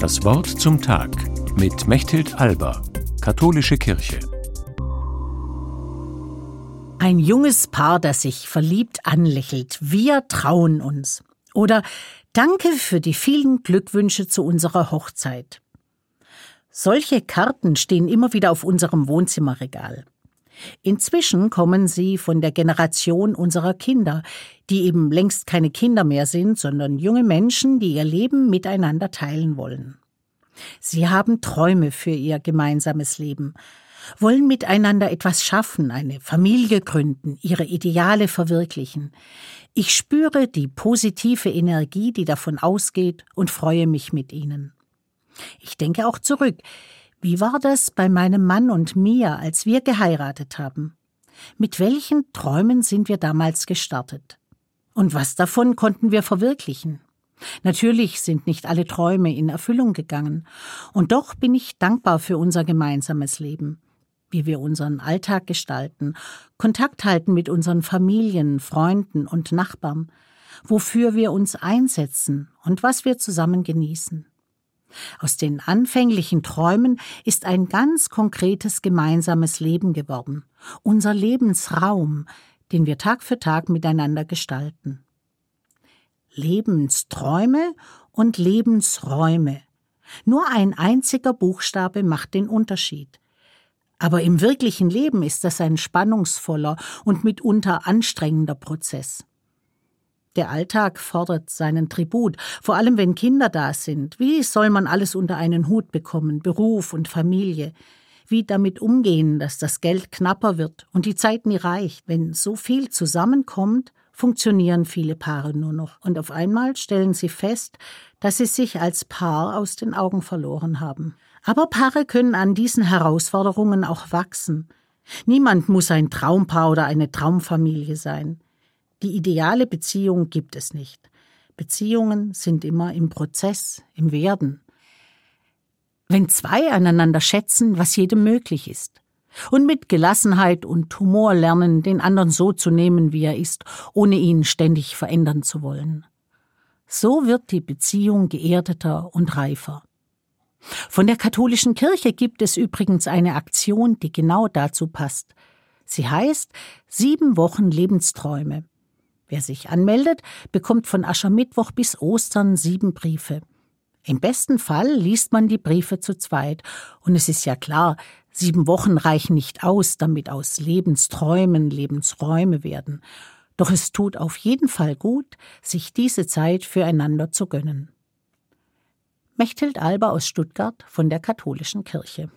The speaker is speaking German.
Das Wort zum Tag mit Mechthild Alba, Katholische Kirche. Ein junges Paar, das sich verliebt anlächelt. Wir trauen uns. Oder Danke für die vielen Glückwünsche zu unserer Hochzeit. Solche Karten stehen immer wieder auf unserem Wohnzimmerregal. Inzwischen kommen sie von der Generation unserer Kinder, die eben längst keine Kinder mehr sind, sondern junge Menschen, die ihr Leben miteinander teilen wollen. Sie haben Träume für ihr gemeinsames Leben, wollen miteinander etwas schaffen, eine Familie gründen, ihre Ideale verwirklichen. Ich spüre die positive Energie, die davon ausgeht, und freue mich mit ihnen. Ich denke auch zurück, wie war das bei meinem Mann und mir, als wir geheiratet haben? Mit welchen Träumen sind wir damals gestartet? Und was davon konnten wir verwirklichen? Natürlich sind nicht alle Träume in Erfüllung gegangen, und doch bin ich dankbar für unser gemeinsames Leben, wie wir unseren Alltag gestalten, Kontakt halten mit unseren Familien, Freunden und Nachbarn, wofür wir uns einsetzen und was wir zusammen genießen. Aus den anfänglichen Träumen ist ein ganz konkretes gemeinsames Leben geworden, unser Lebensraum, den wir Tag für Tag miteinander gestalten. Lebensträume und Lebensräume. Nur ein einziger Buchstabe macht den Unterschied. Aber im wirklichen Leben ist das ein spannungsvoller und mitunter anstrengender Prozess. Der Alltag fordert seinen Tribut, vor allem wenn Kinder da sind. Wie soll man alles unter einen Hut bekommen, Beruf und Familie? Wie damit umgehen, dass das Geld knapper wird und die Zeit nie reicht? Wenn so viel zusammenkommt, funktionieren viele Paare nur noch. Und auf einmal stellen sie fest, dass sie sich als Paar aus den Augen verloren haben. Aber Paare können an diesen Herausforderungen auch wachsen. Niemand muss ein Traumpaar oder eine Traumfamilie sein. Die ideale Beziehung gibt es nicht. Beziehungen sind immer im Prozess, im Werden. Wenn zwei einander schätzen, was jedem möglich ist, und mit Gelassenheit und Humor lernen, den anderen so zu nehmen, wie er ist, ohne ihn ständig verändern zu wollen. So wird die Beziehung geerdeter und reifer. Von der katholischen Kirche gibt es übrigens eine Aktion, die genau dazu passt. Sie heißt Sieben Wochen Lebensträume. Wer sich anmeldet, bekommt von Aschermittwoch bis Ostern sieben Briefe. Im besten Fall liest man die Briefe zu zweit. Und es ist ja klar, sieben Wochen reichen nicht aus, damit aus Lebensträumen Lebensräume werden. Doch es tut auf jeden Fall gut, sich diese Zeit füreinander zu gönnen. Mechthild Alba aus Stuttgart von der Katholischen Kirche.